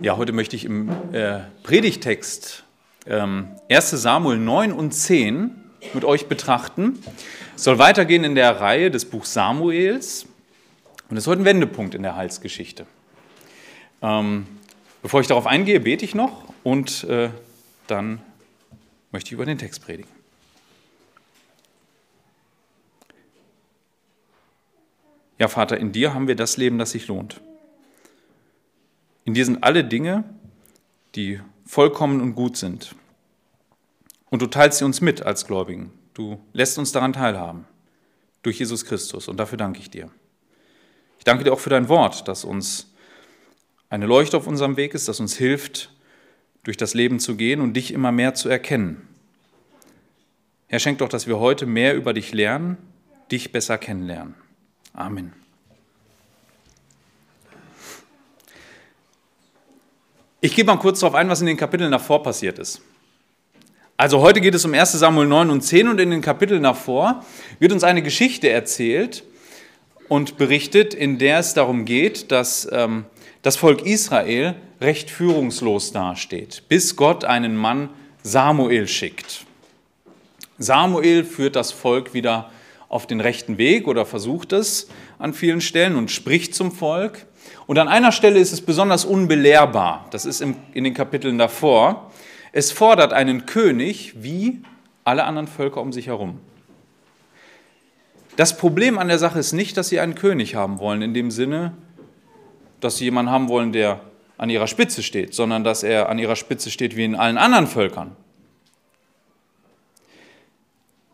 Ja, heute möchte ich im äh, Predigtext ähm, 1 Samuel 9 und 10 mit euch betrachten. Es soll weitergehen in der Reihe des Buchs Samuels und es ist heute ein Wendepunkt in der Heilsgeschichte. Ähm, bevor ich darauf eingehe, bete ich noch und äh, dann möchte ich über den Text predigen. Ja, Vater, in dir haben wir das Leben, das sich lohnt. In dir sind alle Dinge, die vollkommen und gut sind. Und du teilst sie uns mit als Gläubigen. Du lässt uns daran teilhaben. Durch Jesus Christus. Und dafür danke ich dir. Ich danke dir auch für dein Wort, das uns eine Leuchte auf unserem Weg ist, das uns hilft, durch das Leben zu gehen und dich immer mehr zu erkennen. Herr, schenk doch, dass wir heute mehr über dich lernen, dich besser kennenlernen. Amen. Ich gehe mal kurz darauf ein, was in den Kapiteln davor passiert ist. Also heute geht es um 1 Samuel 9 und 10 und in den Kapiteln davor wird uns eine Geschichte erzählt und berichtet, in der es darum geht, dass ähm, das Volk Israel recht führungslos dasteht, bis Gott einen Mann Samuel schickt. Samuel führt das Volk wieder auf den rechten Weg oder versucht es an vielen Stellen und spricht zum Volk. Und an einer Stelle ist es besonders unbelehrbar. Das ist in den Kapiteln davor. Es fordert einen König wie alle anderen Völker um sich herum. Das Problem an der Sache ist nicht, dass sie einen König haben wollen, in dem Sinne, dass sie jemanden haben wollen, der an ihrer Spitze steht, sondern dass er an ihrer Spitze steht wie in allen anderen Völkern.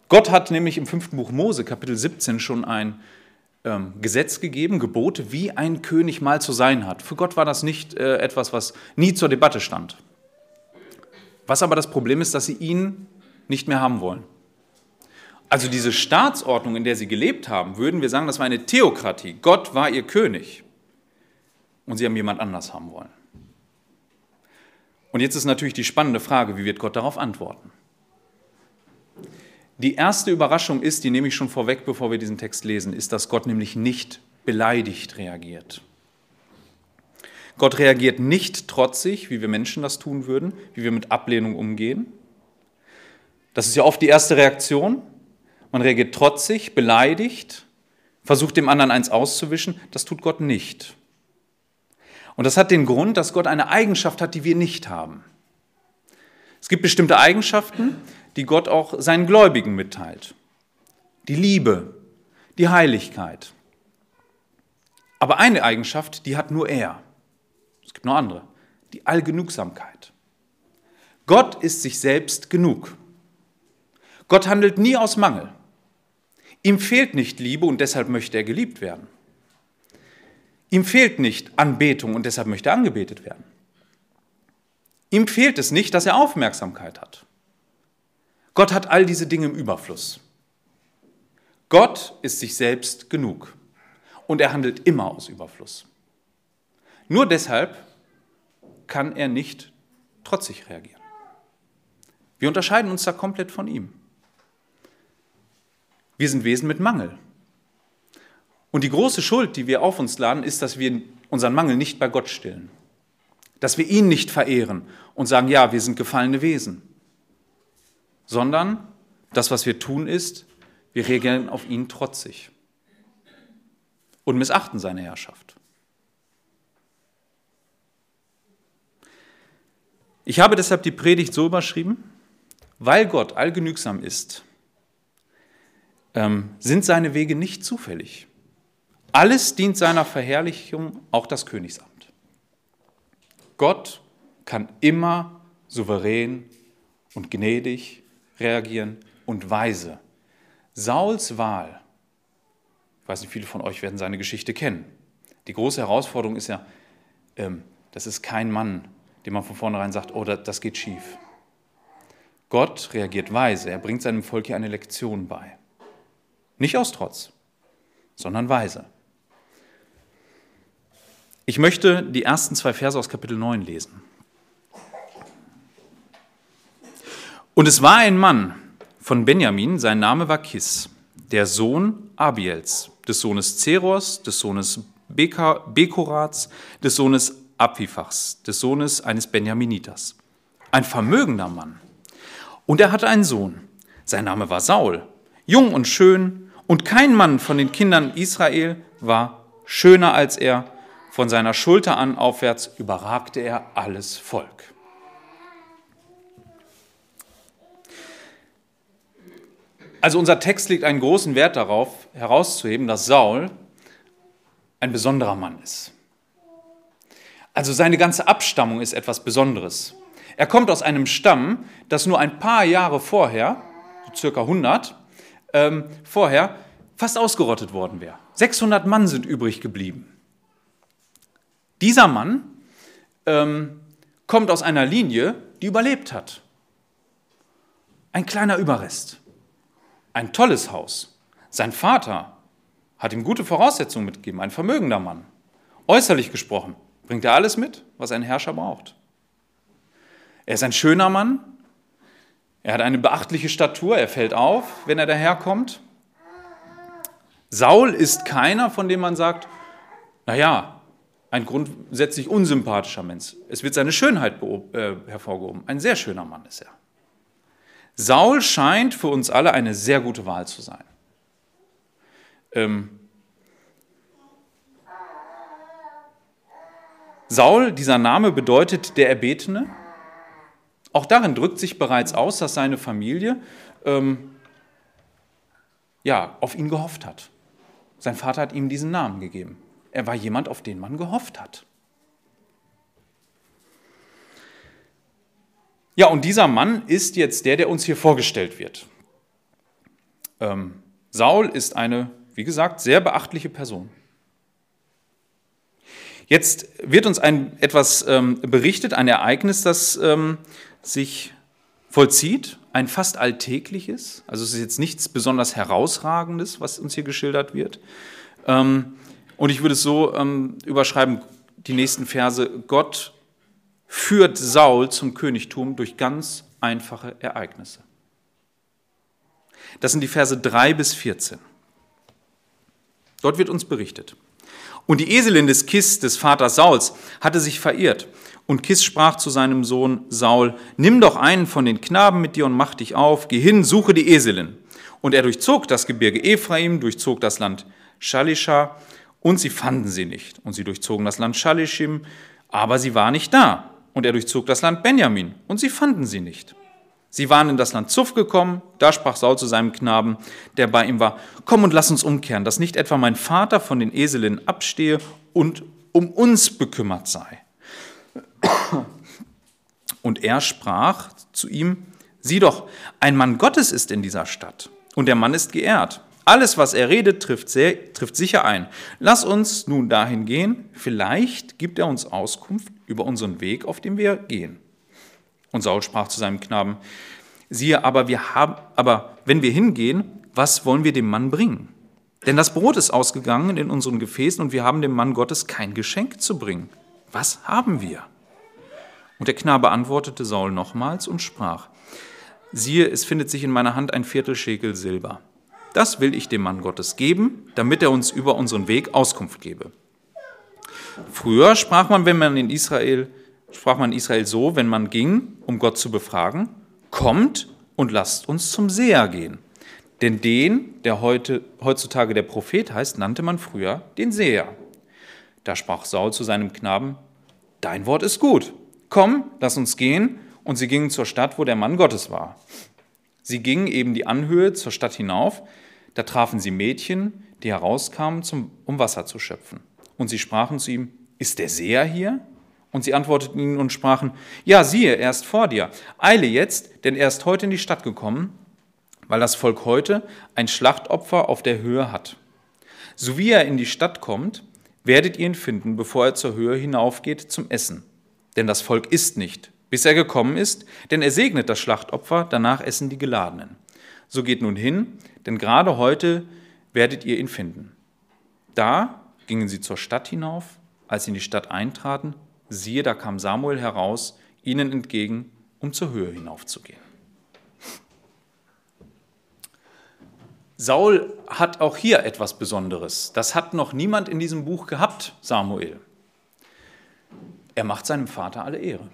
Gott hat nämlich im fünften Buch Mose, Kapitel 17, schon ein ähm, Gesetz gegeben, Gebote, wie ein König mal zu sein hat. Für Gott war das nicht äh, etwas, was nie zur Debatte stand. Was aber das Problem ist, dass sie ihn nicht mehr haben wollen. Also diese Staatsordnung, in der sie gelebt haben, würden wir sagen, das war eine Theokratie. Gott war ihr König und sie haben jemand anders haben wollen. Und jetzt ist natürlich die spannende Frage, wie wird Gott darauf antworten? Die erste Überraschung ist, die nehme ich schon vorweg, bevor wir diesen Text lesen, ist, dass Gott nämlich nicht beleidigt reagiert. Gott reagiert nicht trotzig, wie wir Menschen das tun würden, wie wir mit Ablehnung umgehen. Das ist ja oft die erste Reaktion. Man reagiert trotzig, beleidigt, versucht dem anderen eins auszuwischen. Das tut Gott nicht. Und das hat den Grund, dass Gott eine Eigenschaft hat, die wir nicht haben. Es gibt bestimmte Eigenschaften, die Gott auch seinen Gläubigen mitteilt. Die Liebe, die Heiligkeit. Aber eine Eigenschaft, die hat nur er. Es gibt noch andere. Die Allgenugsamkeit. Gott ist sich selbst genug. Gott handelt nie aus Mangel. Ihm fehlt nicht Liebe und deshalb möchte er geliebt werden. Ihm fehlt nicht Anbetung und deshalb möchte er angebetet werden. Ihm fehlt es nicht, dass er Aufmerksamkeit hat. Gott hat all diese Dinge im Überfluss. Gott ist sich selbst genug und er handelt immer aus Überfluss. Nur deshalb kann er nicht trotzig reagieren. Wir unterscheiden uns da komplett von ihm. Wir sind Wesen mit Mangel. Und die große Schuld, die wir auf uns laden, ist, dass wir unseren Mangel nicht bei Gott stillen. Dass wir ihn nicht verehren und sagen, ja, wir sind gefallene Wesen sondern das, was wir tun, ist, wir reagieren auf ihn trotzig und missachten seine Herrschaft. Ich habe deshalb die Predigt so überschrieben, weil Gott allgenügsam ist, ähm, sind seine Wege nicht zufällig. Alles dient seiner Verherrlichung, auch das Königsamt. Gott kann immer souverän und gnädig reagieren und weise. Sauls Wahl, ich weiß nicht, viele von euch werden seine Geschichte kennen. Die große Herausforderung ist ja, ähm, das ist kein Mann, dem man von vornherein sagt, oh, das geht schief. Gott reagiert weise, er bringt seinem Volk hier eine Lektion bei. Nicht aus Trotz, sondern weise. Ich möchte die ersten zwei Verse aus Kapitel 9 lesen. Und es war ein Mann von Benjamin, sein Name war Kis, der Sohn Abiels, des Sohnes Zeros, des Sohnes Bekorats, des Sohnes Abifachs, des Sohnes eines Benjaminiters. Ein vermögender Mann. Und er hatte einen Sohn. Sein Name war Saul, jung und schön, und kein Mann von den Kindern Israel war schöner als er. Von seiner Schulter an aufwärts überragte er alles Volk. Also unser Text legt einen großen Wert darauf, herauszuheben, dass Saul ein besonderer Mann ist. Also seine ganze Abstammung ist etwas Besonderes. Er kommt aus einem Stamm, das nur ein paar Jahre vorher, so circa 100, ähm, vorher fast ausgerottet worden wäre. 600 Mann sind übrig geblieben. Dieser Mann ähm, kommt aus einer Linie, die überlebt hat. Ein kleiner Überrest. Ein tolles Haus. Sein Vater hat ihm gute Voraussetzungen mitgegeben, ein vermögender Mann. Äußerlich gesprochen bringt er alles mit, was ein Herrscher braucht. Er ist ein schöner Mann, er hat eine beachtliche Statur, er fällt auf, wenn er daherkommt. Saul ist keiner, von dem man sagt, naja, ein grundsätzlich unsympathischer Mensch. Es wird seine Schönheit äh, hervorgehoben. Ein sehr schöner Mann ist er. Saul scheint für uns alle eine sehr gute Wahl zu sein. Ähm, Saul, dieser Name bedeutet der Erbetene. Auch darin drückt sich bereits aus, dass seine Familie ähm, ja, auf ihn gehofft hat. Sein Vater hat ihm diesen Namen gegeben. Er war jemand, auf den man gehofft hat. Ja, und dieser Mann ist jetzt der, der uns hier vorgestellt wird. Ähm, Saul ist eine, wie gesagt, sehr beachtliche Person. Jetzt wird uns ein, etwas ähm, berichtet, ein Ereignis, das ähm, sich vollzieht, ein fast alltägliches, also es ist jetzt nichts besonders herausragendes, was uns hier geschildert wird. Ähm, und ich würde es so ähm, überschreiben, die nächsten Verse, Gott führt Saul zum Königtum durch ganz einfache Ereignisse. Das sind die Verse 3 bis 14. Dort wird uns berichtet. Und die Eselin des Kis, des Vaters Sauls, hatte sich verirrt und Kis sprach zu seinem Sohn Saul, nimm doch einen von den Knaben mit dir und mach dich auf, geh hin, suche die Eselin. Und er durchzog das Gebirge Ephraim, durchzog das Land Shalisha, und sie fanden sie nicht. Und sie durchzogen das Land Shalishim, aber sie war nicht da. Und er durchzog das Land Benjamin, und sie fanden sie nicht. Sie waren in das Land Zuff gekommen, da sprach Saul zu seinem Knaben, der bei ihm war, komm und lass uns umkehren, dass nicht etwa mein Vater von den Eselinnen abstehe und um uns bekümmert sei. Und er sprach zu ihm, sieh doch, ein Mann Gottes ist in dieser Stadt und der Mann ist geehrt. Alles, was er redet, trifft, sehr, trifft sicher ein. Lass uns nun dahin gehen, vielleicht gibt er uns Auskunft über unseren Weg, auf dem wir gehen. Und Saul sprach zu seinem Knaben, siehe, aber, wir haben, aber wenn wir hingehen, was wollen wir dem Mann bringen? Denn das Brot ist ausgegangen in unseren Gefäßen und wir haben dem Mann Gottes kein Geschenk zu bringen. Was haben wir? Und der Knabe antwortete Saul nochmals und sprach, siehe, es findet sich in meiner Hand ein Viertelschekel Silber. Das will ich dem Mann Gottes geben, damit er uns über unseren Weg Auskunft gebe. Früher sprach man, wenn man in Israel, sprach man in Israel so, wenn man ging, um Gott zu befragen, kommt und lasst uns zum Seher gehen. Denn den, der heute, heutzutage der Prophet heißt, nannte man früher den Seher. Da sprach Saul zu seinem Knaben, Dein Wort ist gut, komm, lass uns gehen. Und sie gingen zur Stadt, wo der Mann Gottes war. Sie gingen eben die Anhöhe zur Stadt hinauf. Da trafen sie Mädchen, die herauskamen, um Wasser zu schöpfen. Und sie sprachen zu ihm, ist der Seher hier? Und sie antworteten ihnen und sprachen, ja, siehe, er ist vor dir. Eile jetzt, denn er ist heute in die Stadt gekommen, weil das Volk heute ein Schlachtopfer auf der Höhe hat. So wie er in die Stadt kommt, werdet ihr ihn finden, bevor er zur Höhe hinaufgeht zum Essen denn das Volk isst nicht, bis er gekommen ist, denn er segnet das Schlachtopfer, danach essen die Geladenen. So geht nun hin, denn gerade heute werdet ihr ihn finden. Da gingen sie zur Stadt hinauf, als sie in die Stadt eintraten, siehe, da kam Samuel heraus, ihnen entgegen, um zur Höhe hinaufzugehen. Saul hat auch hier etwas Besonderes. Das hat noch niemand in diesem Buch gehabt, Samuel. er macht seinem Vater alle Ehre.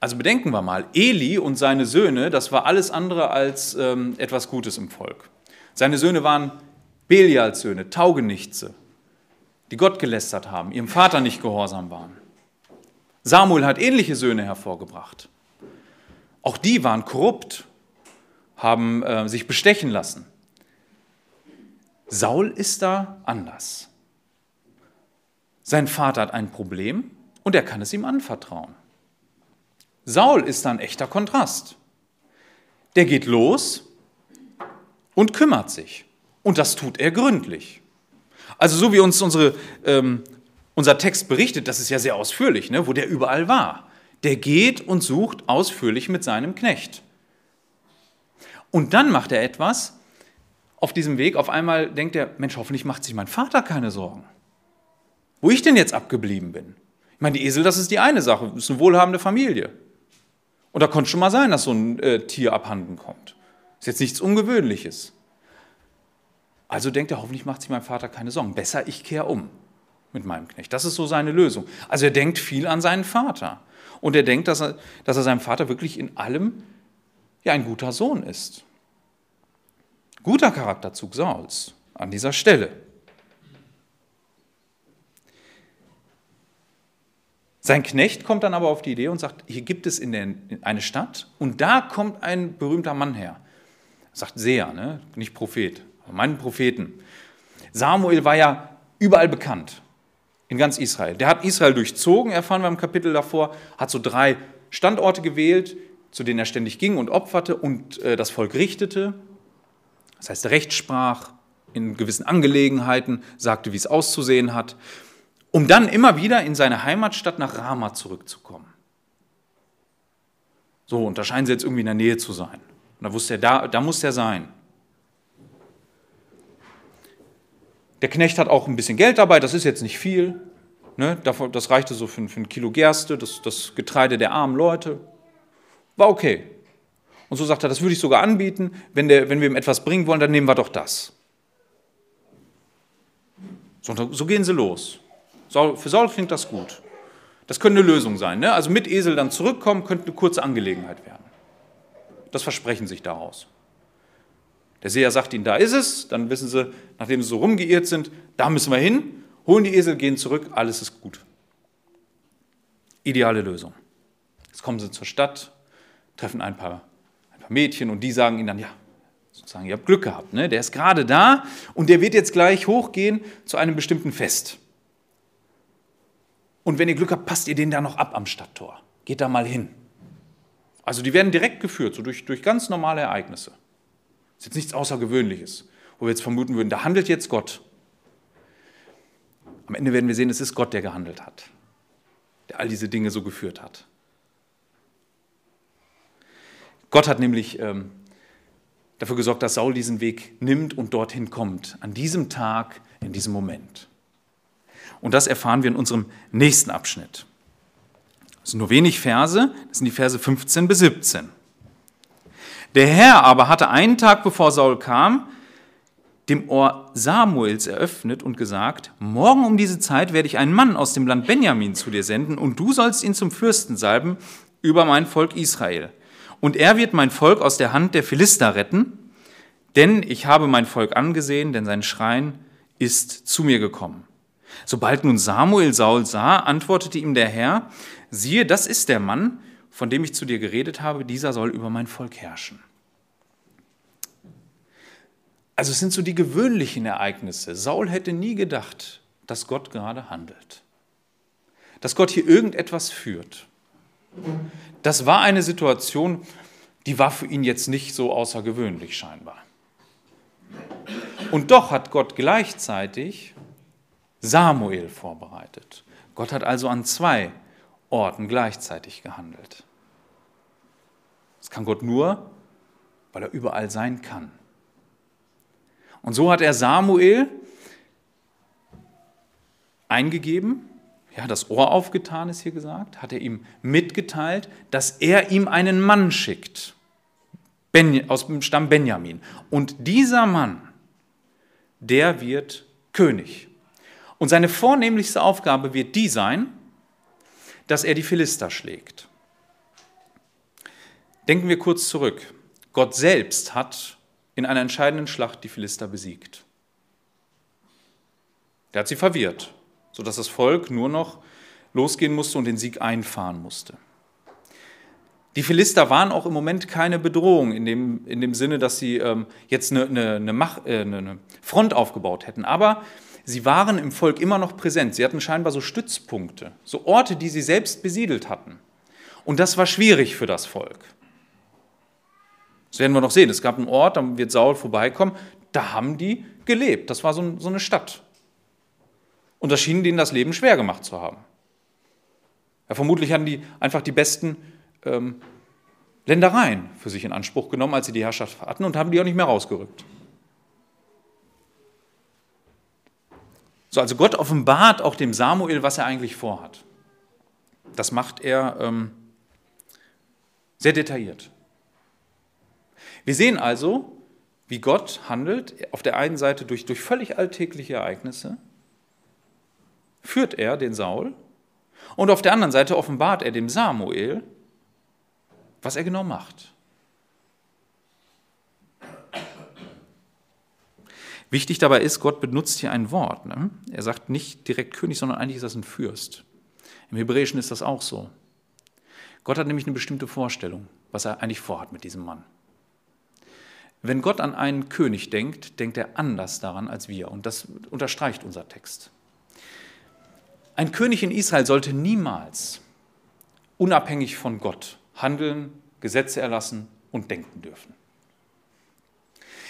Also bedenken wir mal, Eli und seine Söhne, das war alles andere als ähm, etwas Gutes im Volk. Seine Söhne waren Belials Söhne, Taugenichtse, die Gott gelästert haben, ihrem Vater nicht gehorsam waren. Samuel hat ähnliche Söhne hervorgebracht. Auch die waren korrupt, haben äh, sich bestechen lassen. Saul ist da anders. Sein Vater hat ein Problem und er kann es ihm anvertrauen. Saul ist da ein echter Kontrast. Der geht los und kümmert sich. Und das tut er gründlich. Also so wie uns unsere, ähm, unser Text berichtet, das ist ja sehr ausführlich, ne, wo der überall war. Der geht und sucht ausführlich mit seinem Knecht. Und dann macht er etwas, auf diesem Weg, auf einmal denkt er, Mensch, hoffentlich macht sich mein Vater keine Sorgen. Wo ich denn jetzt abgeblieben bin? Ich meine, die Esel, das ist die eine Sache, das ist eine wohlhabende Familie. Und da konnte schon mal sein, dass so ein äh, Tier abhanden kommt. Ist jetzt nichts Ungewöhnliches. Also denkt er, hoffentlich macht sich mein Vater keine Sorgen. Besser, ich kehre um mit meinem Knecht. Das ist so seine Lösung. Also er denkt viel an seinen Vater. Und er denkt, dass er, dass er seinem Vater wirklich in allem ja, ein guter Sohn ist. Guter Charakterzug Sauls an dieser Stelle. Sein Knecht kommt dann aber auf die Idee und sagt, hier gibt es in, der, in eine Stadt und da kommt ein berühmter Mann her. Sagt Seher, ne? nicht Prophet, meinen Propheten. Samuel war ja überall bekannt, in ganz Israel. Der hat Israel durchzogen, erfahren wir im Kapitel davor, hat so drei Standorte gewählt, zu denen er ständig ging und opferte und äh, das Volk richtete. Das heißt, Recht sprach in gewissen Angelegenheiten, sagte, wie es auszusehen hat um dann immer wieder in seine Heimatstadt nach Rama zurückzukommen. So, und da scheinen sie jetzt irgendwie in der Nähe zu sein. Und da wusste er, da, da muss er sein. Der Knecht hat auch ein bisschen Geld dabei, das ist jetzt nicht viel. Ne? Das reichte so für, für ein Kilo Gerste, das, das Getreide der armen Leute. War okay. Und so sagt er, das würde ich sogar anbieten. Wenn, der, wenn wir ihm etwas bringen wollen, dann nehmen wir doch das. So, so gehen sie los. Saul, für Saul klingt das gut. Das könnte eine Lösung sein. Ne? Also mit Esel dann zurückkommen, könnte eine kurze Angelegenheit werden. Das versprechen sich daraus. Der Seher sagt ihnen, da ist es. Dann wissen sie, nachdem sie so rumgeirrt sind, da müssen wir hin. Holen die Esel, gehen zurück, alles ist gut. Ideale Lösung. Jetzt kommen sie zur Stadt, treffen ein paar, ein paar Mädchen und die sagen ihnen dann, ja, sozusagen, ihr habt Glück gehabt. Ne? Der ist gerade da und der wird jetzt gleich hochgehen zu einem bestimmten Fest. Und wenn ihr Glück habt, passt ihr den da noch ab am Stadttor. Geht da mal hin. Also die werden direkt geführt, so durch, durch ganz normale Ereignisse. Das ist jetzt nichts Außergewöhnliches, wo wir jetzt vermuten würden, da handelt jetzt Gott. Am Ende werden wir sehen, es ist Gott, der gehandelt hat, der all diese Dinge so geführt hat. Gott hat nämlich ähm, dafür gesorgt, dass Saul diesen Weg nimmt und dorthin kommt, an diesem Tag, in diesem Moment. Und das erfahren wir in unserem nächsten Abschnitt. Das sind nur wenig Verse, das sind die Verse 15 bis 17. Der Herr aber hatte einen Tag bevor Saul kam, dem Ohr Samuels eröffnet und gesagt, morgen um diese Zeit werde ich einen Mann aus dem Land Benjamin zu dir senden und du sollst ihn zum Fürsten salben über mein Volk Israel. Und er wird mein Volk aus der Hand der Philister retten, denn ich habe mein Volk angesehen, denn sein Schrein ist zu mir gekommen. Sobald nun Samuel Saul sah, antwortete ihm der Herr, siehe, das ist der Mann, von dem ich zu dir geredet habe, dieser soll über mein Volk herrschen. Also es sind so die gewöhnlichen Ereignisse. Saul hätte nie gedacht, dass Gott gerade handelt. Dass Gott hier irgendetwas führt. Das war eine Situation, die war für ihn jetzt nicht so außergewöhnlich scheinbar. Und doch hat Gott gleichzeitig Samuel vorbereitet. Gott hat also an zwei Orten gleichzeitig gehandelt. Das kann Gott nur, weil er überall sein kann. Und so hat er Samuel eingegeben, ja, das Ohr aufgetan ist hier gesagt, hat er ihm mitgeteilt, dass er ihm einen Mann schickt, ben, aus dem Stamm Benjamin. Und dieser Mann, der wird König. Und seine vornehmlichste Aufgabe wird die sein, dass er die Philister schlägt. Denken wir kurz zurück. Gott selbst hat in einer entscheidenden Schlacht die Philister besiegt. Er hat sie verwirrt, sodass das Volk nur noch losgehen musste und den Sieg einfahren musste. Die Philister waren auch im Moment keine Bedrohung in dem, in dem Sinne, dass sie ähm, jetzt eine, eine, eine, Mach, äh, eine Front aufgebaut hätten. Aber sie waren im Volk immer noch präsent. Sie hatten scheinbar so Stützpunkte, so Orte, die sie selbst besiedelt hatten. Und das war schwierig für das Volk. Das werden wir noch sehen. Es gab einen Ort, da wird Saul vorbeikommen, da haben die gelebt. Das war so, so eine Stadt. Und das schien denen das Leben schwer gemacht zu haben. Ja, vermutlich hatten die einfach die besten ähm, Ländereien für sich in Anspruch genommen, als sie die Herrschaft hatten und haben die auch nicht mehr rausgerückt. So, also Gott offenbart auch dem Samuel, was er eigentlich vorhat. Das macht er ähm, sehr detailliert. Wir sehen also, wie Gott handelt, auf der einen Seite durch, durch völlig alltägliche Ereignisse, führt er den Saul und auf der anderen Seite offenbart er dem Samuel, was er genau macht. Wichtig dabei ist, Gott benutzt hier ein Wort. Ne? Er sagt nicht direkt König, sondern eigentlich ist das ein Fürst. Im Hebräischen ist das auch so. Gott hat nämlich eine bestimmte Vorstellung, was er eigentlich vorhat mit diesem Mann. Wenn Gott an einen König denkt, denkt er anders daran als wir. Und das unterstreicht unser Text. Ein König in Israel sollte niemals unabhängig von Gott handeln, Gesetze erlassen und denken dürfen.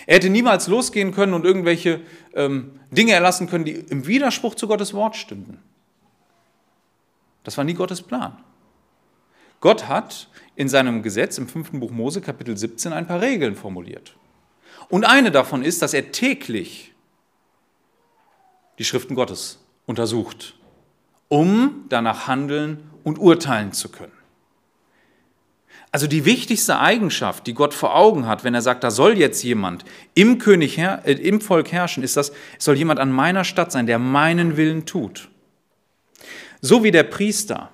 Er hätte niemals losgehen können und irgendwelche ähm, Dinge erlassen können, die im Widerspruch zu Gottes Wort stünden. Das war nie Gottes Plan. Gott hat in seinem Gesetz im fünften Buch Mose Kapitel 17 ein paar Regeln formuliert. Und eine davon ist, dass er täglich die Schriften Gottes untersucht, um danach handeln und urteilen zu können. Also die wichtigste Eigenschaft, die Gott vor Augen hat, wenn er sagt, da soll jetzt jemand im, König, äh, im Volk herrschen, ist das, es soll jemand an meiner Stadt sein, der meinen Willen tut. So wie der Priester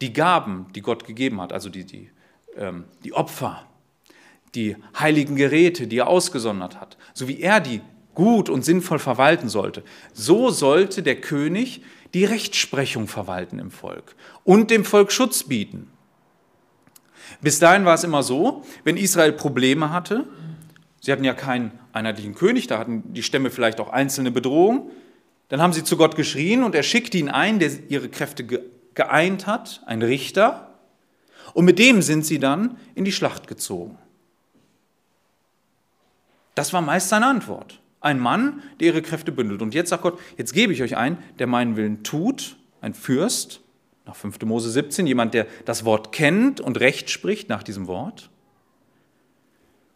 die Gaben, die Gott gegeben hat, also die, die, ähm, die Opfer, die heiligen Geräte, die er ausgesondert hat, so wie er die gut und sinnvoll verwalten sollte, so sollte der König die Rechtsprechung verwalten im Volk und dem Volk Schutz bieten. Bis dahin war es immer so, wenn Israel Probleme hatte, sie hatten ja keinen einheitlichen König, da hatten die Stämme vielleicht auch einzelne Bedrohungen, dann haben sie zu Gott geschrien und er schickte ihn ein, der ihre Kräfte geeint hat, ein Richter, und mit dem sind sie dann in die Schlacht gezogen. Das war meist seine Antwort. Ein Mann, der ihre Kräfte bündelt. Und jetzt sagt Gott, jetzt gebe ich euch einen, der meinen Willen tut, ein Fürst, nach 5. Mose 17, jemand, der das Wort kennt und Recht spricht nach diesem Wort.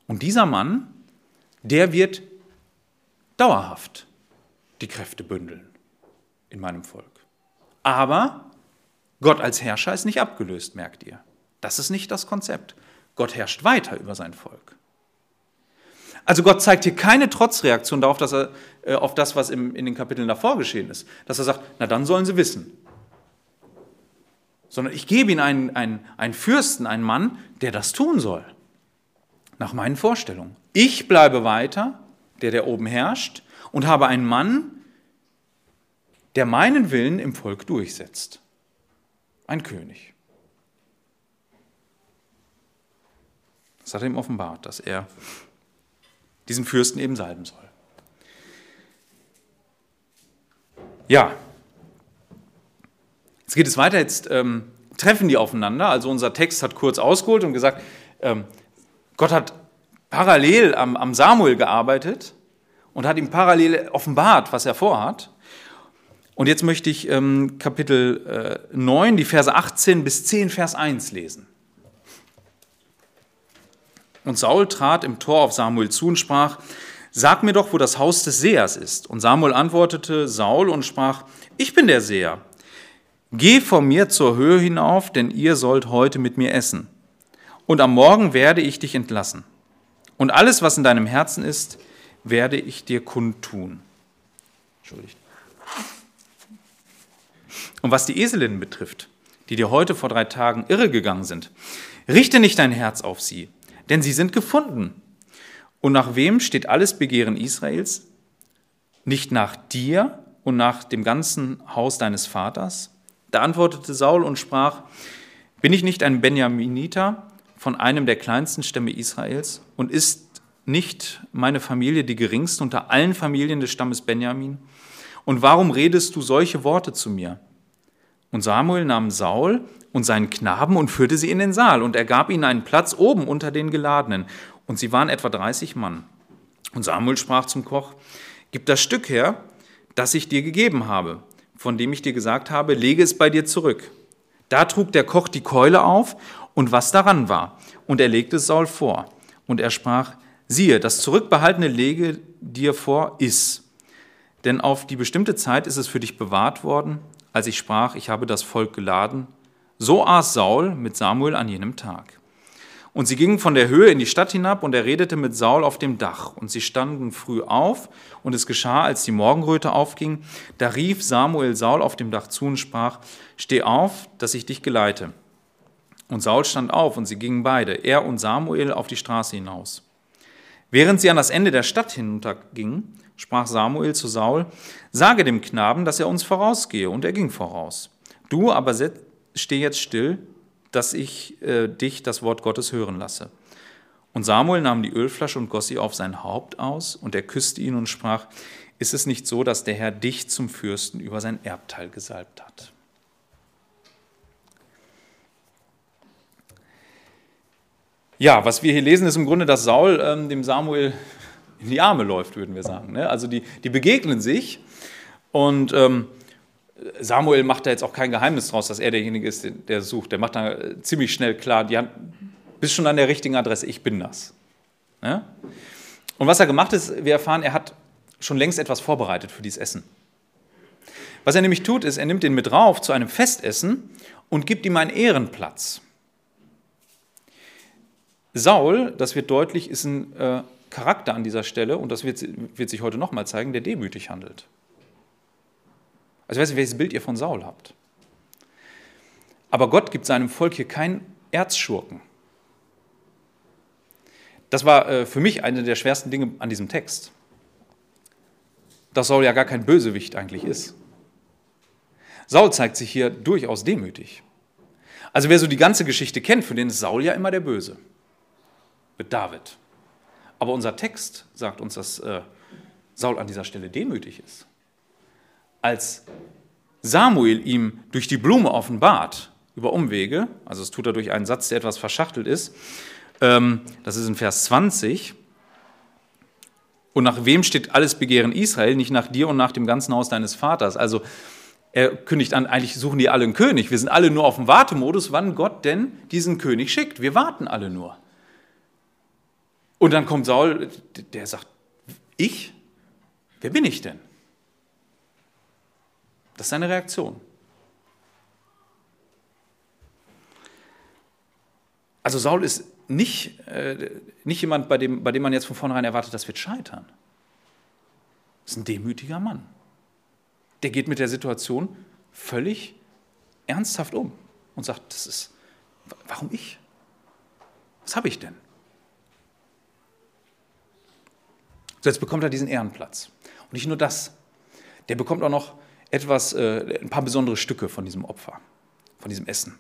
Und dieser Mann, der wird dauerhaft die Kräfte bündeln in meinem Volk. Aber Gott als Herrscher ist nicht abgelöst, merkt ihr. Das ist nicht das Konzept. Gott herrscht weiter über sein Volk. Also Gott zeigt hier keine Trotzreaktion darauf, dass er, äh, auf das, was im, in den Kapiteln davor geschehen ist. Dass er sagt, na dann sollen sie wissen sondern ich gebe ihnen einen, einen, einen Fürsten, einen Mann, der das tun soll. Nach meinen Vorstellungen. Ich bleibe weiter, der der oben herrscht, und habe einen Mann, der meinen Willen im Volk durchsetzt. Ein König. Das hat er ihm offenbart, dass er diesen Fürsten eben salben soll. Ja, Jetzt geht es weiter, jetzt ähm, treffen die aufeinander. Also unser Text hat kurz ausgeholt und gesagt, ähm, Gott hat parallel am, am Samuel gearbeitet und hat ihm parallel offenbart, was er vorhat. Und jetzt möchte ich ähm, Kapitel äh, 9, die Verse 18 bis 10, Vers 1 lesen. Und Saul trat im Tor auf Samuel zu und sprach, Sag mir doch, wo das Haus des Sehers ist. Und Samuel antwortete Saul und sprach, Ich bin der Seher. Geh vor mir zur Höhe hinauf, denn ihr sollt heute mit mir essen. Und am Morgen werde ich dich entlassen. Und alles, was in deinem Herzen ist, werde ich dir kundtun. Entschuldigt. Und was die Eselinnen betrifft, die dir heute vor drei Tagen irre gegangen sind, richte nicht dein Herz auf sie, denn sie sind gefunden. Und nach wem steht alles Begehren Israels? Nicht nach dir und nach dem ganzen Haus deines Vaters? Da antwortete Saul und sprach, bin ich nicht ein Benjaminiter von einem der kleinsten Stämme Israels und ist nicht meine Familie die geringste unter allen Familien des Stammes Benjamin? Und warum redest du solche Worte zu mir? Und Samuel nahm Saul und seinen Knaben und führte sie in den Saal und er gab ihnen einen Platz oben unter den Geladenen. Und sie waren etwa 30 Mann. Und Samuel sprach zum Koch, gib das Stück her, das ich dir gegeben habe von dem ich dir gesagt habe, lege es bei dir zurück. Da trug der Koch die Keule auf und was daran war, und er legte es Saul vor. Und er sprach, siehe, das Zurückbehaltene lege dir vor, iss. Denn auf die bestimmte Zeit ist es für dich bewahrt worden, als ich sprach, ich habe das Volk geladen. So aß Saul mit Samuel an jenem Tag. Und sie gingen von der Höhe in die Stadt hinab, und er redete mit Saul auf dem Dach. Und sie standen früh auf, und es geschah, als die Morgenröte aufging, da rief Samuel Saul auf dem Dach zu und sprach, Steh auf, dass ich dich geleite. Und Saul stand auf, und sie gingen beide, er und Samuel, auf die Straße hinaus. Während sie an das Ende der Stadt hinuntergingen, sprach Samuel zu Saul, Sage dem Knaben, dass er uns vorausgehe, und er ging voraus. Du aber steh jetzt still, dass ich äh, dich das Wort Gottes hören lasse. Und Samuel nahm die Ölflasche und goss sie auf sein Haupt aus, und er küsste ihn und sprach, ist es nicht so, dass der Herr dich zum Fürsten über sein Erbteil gesalbt hat? Ja, was wir hier lesen, ist im Grunde, dass Saul ähm, dem Samuel in die Arme läuft, würden wir sagen. Ne? Also die, die begegnen sich und ähm, Samuel macht da jetzt auch kein Geheimnis draus, dass er derjenige ist, der sucht. Der macht da ziemlich schnell klar, haben, bist schon an der richtigen Adresse, ich bin das. Ja? Und was er gemacht ist, wir erfahren, er hat schon längst etwas vorbereitet für dieses Essen. Was er nämlich tut, ist, er nimmt ihn mit rauf zu einem Festessen und gibt ihm einen Ehrenplatz. Saul, das wird deutlich, ist ein äh, Charakter an dieser Stelle, und das wird, wird sich heute nochmal zeigen, der demütig handelt. Also ich weiß nicht, welches Bild ihr von Saul habt. Aber Gott gibt seinem Volk hier keinen Erzschurken. Das war äh, für mich eine der schwersten Dinge an diesem Text. Dass Saul ja gar kein Bösewicht eigentlich ist. Saul zeigt sich hier durchaus demütig. Also wer so die ganze Geschichte kennt, für den ist Saul ja immer der Böse. Mit David. Aber unser Text sagt uns, dass äh, Saul an dieser Stelle demütig ist als Samuel ihm durch die Blume offenbart, über Umwege, also es tut er durch einen Satz, der etwas verschachtelt ist, ähm, das ist in Vers 20, und nach wem steht alles Begehren Israel? Nicht nach dir und nach dem ganzen Haus deines Vaters. Also er kündigt an, eigentlich suchen die alle einen König. Wir sind alle nur auf dem Wartemodus, wann Gott denn diesen König schickt. Wir warten alle nur. Und dann kommt Saul, der sagt, ich? Wer bin ich denn? Das ist seine Reaktion. Also Saul ist nicht, äh, nicht jemand, bei dem, bei dem man jetzt von vornherein erwartet, das wird scheitern. Das ist ein demütiger Mann. Der geht mit der Situation völlig ernsthaft um und sagt, das ist, warum ich? Was habe ich denn? So, jetzt bekommt er diesen Ehrenplatz. Und nicht nur das, der bekommt auch noch etwas, äh, ein paar besondere Stücke von diesem Opfer, von diesem Essen.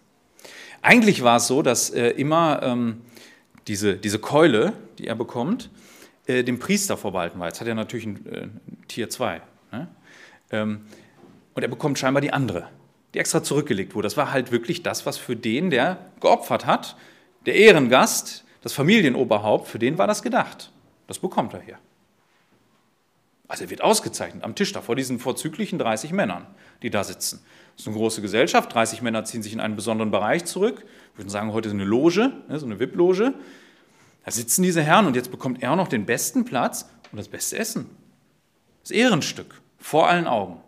Eigentlich war es so, dass äh, immer ähm, diese, diese Keule, die er bekommt, äh, dem Priester vorbehalten war. Jetzt hat er natürlich ein, äh, Tier 2. Ne? Ähm, und er bekommt scheinbar die andere, die extra zurückgelegt wurde. Das war halt wirklich das, was für den, der geopfert hat, der Ehrengast, das Familienoberhaupt, für den war das gedacht. Das bekommt er hier. Also er wird ausgezeichnet am Tisch da vor diesen vorzüglichen 30 Männern, die da sitzen. Das ist eine große Gesellschaft, 30 Männer ziehen sich in einen besonderen Bereich zurück. Wir würden sagen, heute ist eine Loge, ne, so eine VIP-Loge. Da sitzen diese Herren und jetzt bekommt er noch den besten Platz und das beste Essen. Das Ehrenstück vor allen Augen.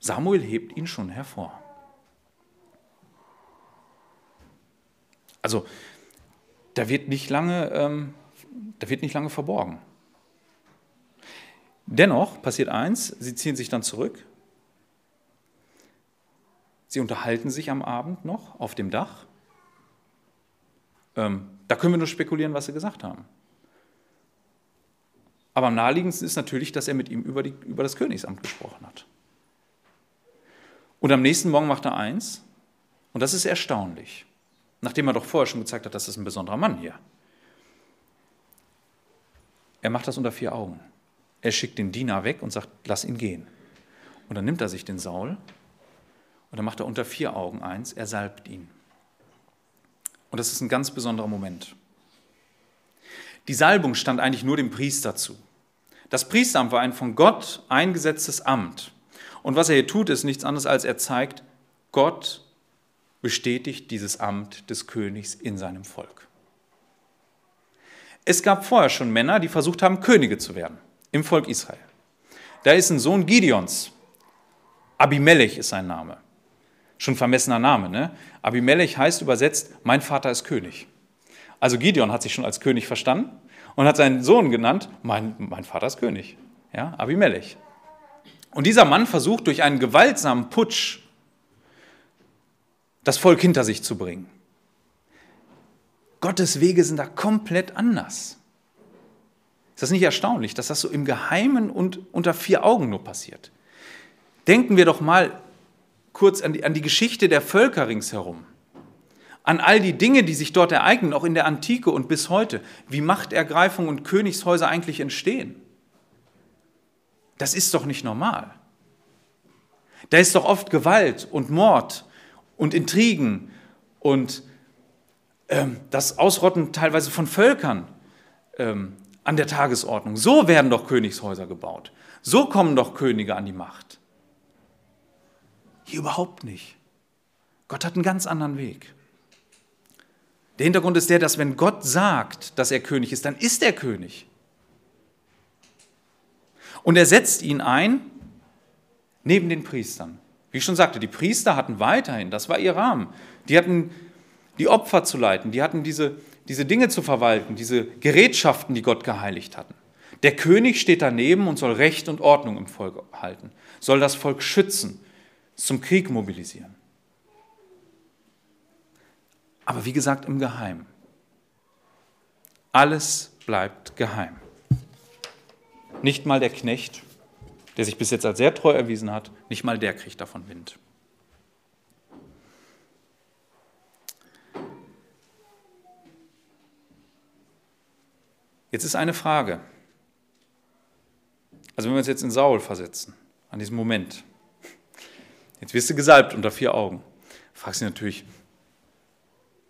Samuel hebt ihn schon hervor. Also, da wird nicht lange, ähm, da wird nicht lange verborgen. Dennoch passiert eins, sie ziehen sich dann zurück Sie unterhalten sich am Abend noch auf dem Dach. Ähm, da können wir nur spekulieren, was sie gesagt haben. Aber am naheliegendsten ist natürlich, dass er mit ihm über, die, über das Königsamt gesprochen hat. Und am nächsten Morgen macht er eins, und das ist erstaunlich, nachdem er doch vorher schon gezeigt hat, das ist ein besonderer Mann hier. Er macht das unter vier Augen. Er schickt den Diener weg und sagt, lass ihn gehen. Und dann nimmt er sich den Saul und dann macht er unter vier Augen eins, er salbt ihn. Und das ist ein ganz besonderer Moment. Die Salbung stand eigentlich nur dem Priester zu. Das Priesteramt war ein von Gott eingesetztes Amt. Und was er hier tut, ist nichts anderes, als er zeigt, Gott bestätigt dieses Amt des Königs in seinem Volk. Es gab vorher schon Männer, die versucht haben, Könige zu werden im Volk Israel. Da ist ein Sohn Gideons. Abimelech ist sein Name. Schon vermessener Name. Ne? Abimelech heißt übersetzt, mein Vater ist König. Also Gideon hat sich schon als König verstanden und hat seinen Sohn genannt, mein, mein Vater ist König, ja, Abimelech. Und dieser Mann versucht durch einen gewaltsamen Putsch das Volk hinter sich zu bringen. Gottes Wege sind da komplett anders. Ist das nicht erstaunlich, dass das so im Geheimen und unter vier Augen nur passiert? Denken wir doch mal kurz an die, an die Geschichte der Völker ringsherum an all die Dinge, die sich dort ereignen, auch in der Antike und bis heute, wie Machtergreifung und Königshäuser eigentlich entstehen. Das ist doch nicht normal. Da ist doch oft Gewalt und Mord und Intrigen und ähm, das Ausrotten teilweise von Völkern ähm, an der Tagesordnung. So werden doch Königshäuser gebaut. So kommen doch Könige an die Macht. Hier überhaupt nicht. Gott hat einen ganz anderen Weg. Der Hintergrund ist der, dass wenn Gott sagt, dass er König ist, dann ist er König. Und er setzt ihn ein neben den Priestern. Wie ich schon sagte, die Priester hatten weiterhin, das war ihr Rahmen, die hatten die Opfer zu leiten, die hatten diese, diese Dinge zu verwalten, diese Gerätschaften, die Gott geheiligt hatten. Der König steht daneben und soll Recht und Ordnung im Volk halten, soll das Volk schützen, zum Krieg mobilisieren. Aber wie gesagt, im Geheimen. Alles bleibt geheim. Nicht mal der Knecht, der sich bis jetzt als sehr treu erwiesen hat, nicht mal der kriegt davon Wind. Jetzt ist eine Frage. Also wenn wir uns jetzt in Saul versetzen, an diesem Moment. Jetzt wirst du gesalbt unter vier Augen. Fragst du natürlich,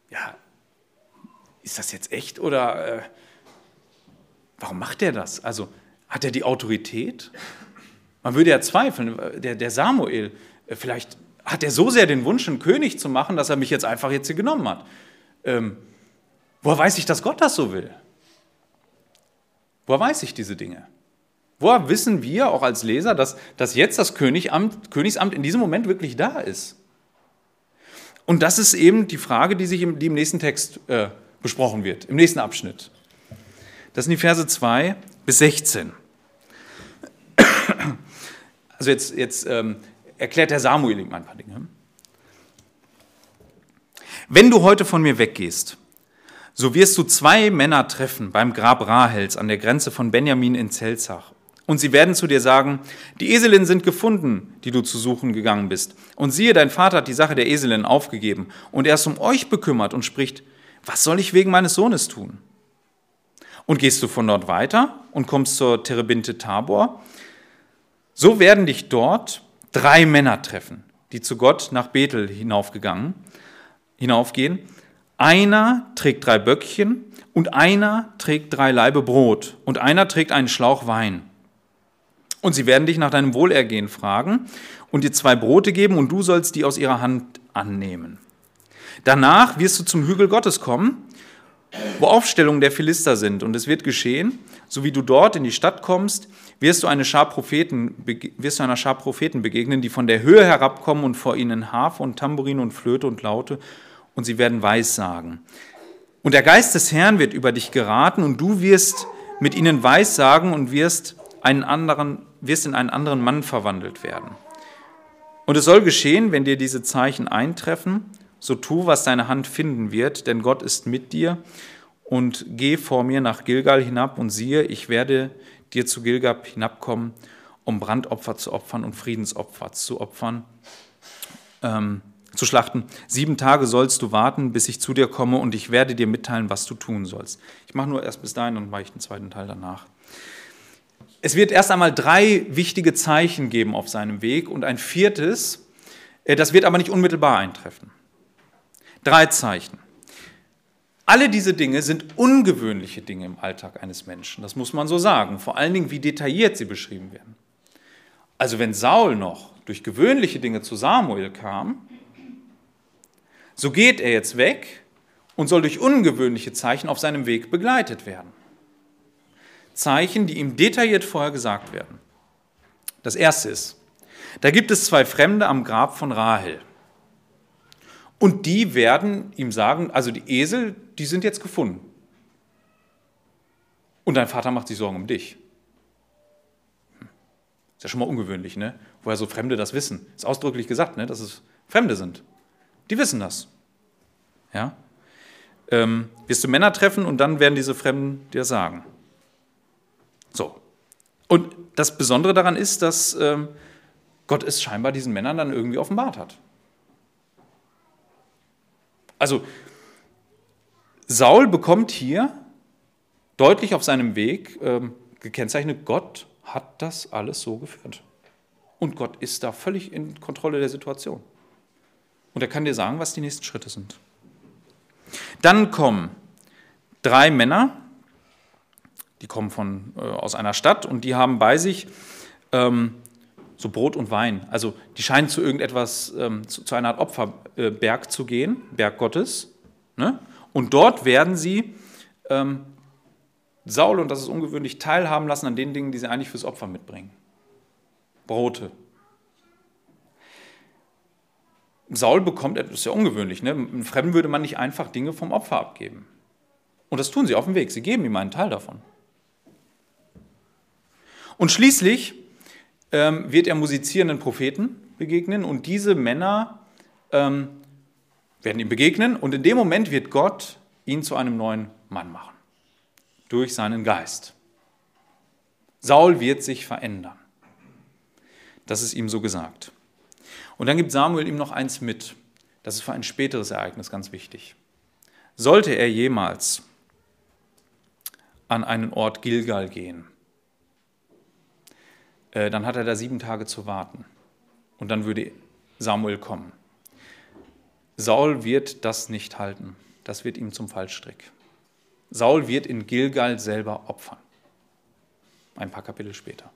ja, ist das jetzt echt oder äh, warum macht er das? Also hat er die Autorität? Man würde ja zweifeln, der, der Samuel, äh, vielleicht hat er so sehr den Wunsch, einen König zu machen, dass er mich jetzt einfach jetzt hier genommen hat. Ähm, woher weiß ich, dass Gott das so will? Woher weiß ich diese Dinge? Woher wissen wir auch als Leser, dass, dass jetzt das Königamt, Königsamt in diesem Moment wirklich da ist? Und das ist eben die Frage, die, sich im, die im nächsten Text äh, besprochen wird, im nächsten Abschnitt. Das sind die Verse 2 bis 16. Also jetzt, jetzt ähm, erklärt der Samuel ihm ein paar Dinge. Wenn du heute von mir weggehst, so wirst du zwei Männer treffen beim Grab Rahels an der Grenze von Benjamin in Zelzach. Und sie werden zu dir sagen, die Eselinnen sind gefunden, die du zu suchen gegangen bist. Und siehe, dein Vater hat die Sache der Eselinnen aufgegeben. Und er ist um euch bekümmert und spricht, was soll ich wegen meines Sohnes tun? Und gehst du von dort weiter und kommst zur Terebinte Tabor, so werden dich dort drei Männer treffen, die zu Gott nach Bethel hinaufgegangen, hinaufgehen. Einer trägt drei Böckchen und einer trägt drei Laibe Brot und einer trägt einen Schlauch Wein. Und sie werden dich nach deinem Wohlergehen fragen und dir zwei Brote geben und du sollst die aus ihrer Hand annehmen. Danach wirst du zum Hügel Gottes kommen, wo Aufstellungen der Philister sind. Und es wird geschehen, so wie du dort in die Stadt kommst, wirst du, eine Schar Propheten, wirst du einer Schar Propheten begegnen, die von der Höhe herabkommen und vor ihnen Harfe und Tambourin und Flöte und Laute und sie werden Weissagen. Und der Geist des Herrn wird über dich geraten und du wirst mit ihnen Weissagen und wirst einen anderen wirst in einen anderen Mann verwandelt werden. Und es soll geschehen, wenn dir diese Zeichen eintreffen, so tu, was deine Hand finden wird, denn Gott ist mit dir. Und geh vor mir nach Gilgal hinab und siehe, ich werde dir zu Gilgal hinabkommen, um Brandopfer zu opfern und Friedensopfer zu opfern, ähm, zu schlachten. Sieben Tage sollst du warten, bis ich zu dir komme und ich werde dir mitteilen, was du tun sollst. Ich mache nur erst bis dahin und mache ich den zweiten Teil danach. Es wird erst einmal drei wichtige Zeichen geben auf seinem Weg und ein viertes, äh, das wird aber nicht unmittelbar eintreffen. Drei Zeichen. Alle diese Dinge sind ungewöhnliche Dinge im Alltag eines Menschen, das muss man so sagen, vor allen Dingen, wie detailliert sie beschrieben werden. Also wenn Saul noch durch gewöhnliche Dinge zu Samuel kam, so geht er jetzt weg und soll durch ungewöhnliche Zeichen auf seinem Weg begleitet werden. Zeichen, die ihm detailliert vorher gesagt werden. Das erste ist, da gibt es zwei Fremde am Grab von Rahel. Und die werden ihm sagen, also die Esel, die sind jetzt gefunden. Und dein Vater macht sich Sorgen um dich. Ist ja schon mal ungewöhnlich, ne? Woher so Fremde das wissen. Ist ausdrücklich gesagt, ne? dass es Fremde sind. Die wissen das. Ja? Ähm, wirst du Männer treffen und dann werden diese Fremden dir sagen. So. Und das Besondere daran ist, dass ähm, Gott es scheinbar diesen Männern dann irgendwie offenbart hat. Also, Saul bekommt hier deutlich auf seinem Weg ähm, gekennzeichnet, Gott hat das alles so geführt. Und Gott ist da völlig in Kontrolle der Situation. Und er kann dir sagen, was die nächsten Schritte sind. Dann kommen drei Männer, die kommen von, äh, aus einer Stadt und die haben bei sich ähm, so Brot und Wein. Also die scheinen zu irgendetwas, ähm, zu, zu, einer Art Opferberg zu gehen, Berg Gottes. Ne? Und dort werden sie ähm, Saul, und das ist ungewöhnlich, teilhaben lassen an den Dingen, die sie eigentlich fürs Opfer mitbringen. Brote. Saul bekommt, ist ja ungewöhnlich, ne? einem Fremden würde man nicht einfach Dinge vom Opfer abgeben. Und das tun sie auf dem Weg, sie geben ihm einen Teil davon. Und schließlich ähm, wird er musizierenden Propheten begegnen und diese Männer ähm, werden ihm begegnen und in dem Moment wird Gott ihn zu einem neuen Mann machen. Durch seinen Geist. Saul wird sich verändern. Das ist ihm so gesagt. Und dann gibt Samuel ihm noch eins mit. Das ist für ein späteres Ereignis ganz wichtig. Sollte er jemals an einen Ort Gilgal gehen, äh, dann hat er da sieben Tage zu warten. Und dann würde Samuel kommen. Saul wird das nicht halten. Das wird ihm zum Fallstrick. Saul wird in Gilgal selber opfern. Ein paar Kapitel später.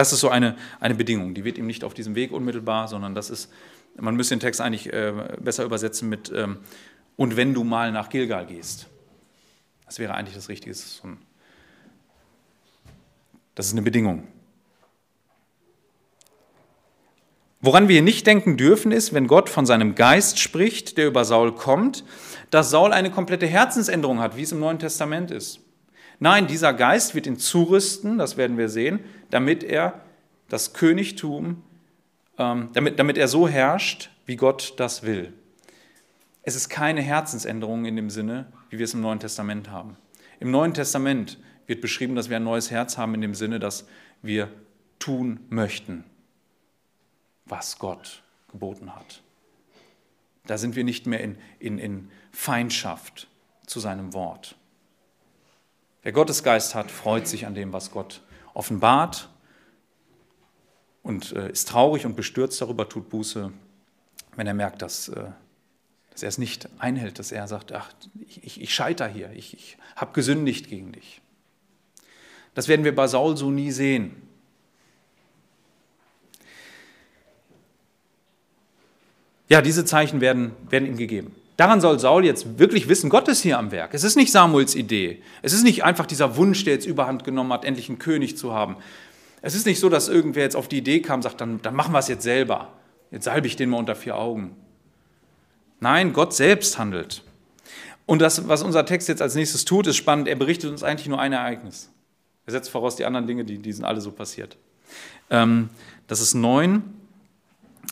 Das ist so eine, eine Bedingung. Die wird ihm nicht auf diesem Weg unmittelbar, sondern das ist, man müsste den Text eigentlich äh, besser übersetzen mit ähm, und wenn du mal nach Gilgal gehst. Das wäre eigentlich das Richtige. Das ist, eine Bedingung. Woran wir nicht denken dürfen, ist, wenn Gott von seinem Geist spricht, der über Saul kommt, dass Saul eine komplette Herzensänderung hat, wie es im Neuen Testament ist. Nein, dieser Geist wird ihn zurüsten, das werden wir sehen, damit er das Königtum, ähm, damit, damit er so herrscht, wie Gott das will. Es ist keine Herzensänderung in dem Sinne, wie wir es im Neuen Testament haben. Im Neuen Testament wird beschrieben, dass wir ein neues Herz haben in dem Sinne, dass wir tun möchten, was Gott geboten hat. Da sind wir nicht mehr in, in, in Feindschaft zu seinem Wort. Wer Gottes Geist hat, freut sich an dem, was Gott offenbart und äh, ist traurig und bestürzt darüber, tut Buße, wenn er merkt, dass, äh, dass er es nicht einhält, dass er sagt, ach, ich, ich, ich scheiter hier, ich, ich habe gesündigt gegen dich. Das werden wir bei Saul so nie sehen. Ja, diese Zeichen werden, werden ihm gegeben. Daran soll Saul jetzt wirklich wissen, Gott ist hier am Werk. Es ist nicht Samuels Idee. Es ist nicht einfach dieser Wunsch, der jetzt überhand genommen hat, endlich einen König zu haben. Es ist nicht so, dass irgendwer jetzt auf die Idee kam sagt, dann, dann machen wir es jetzt selber. Jetzt salbe ich den mal unter vier Augen. Nein, Gott selbst handelt. Und das, was unser Text jetzt als nächstes tut, ist spannend. Er berichtet uns eigentlich nur ein Ereignis. Er setzt voraus die anderen Dinge, die, die sind alle so passiert. Ähm, das ist 9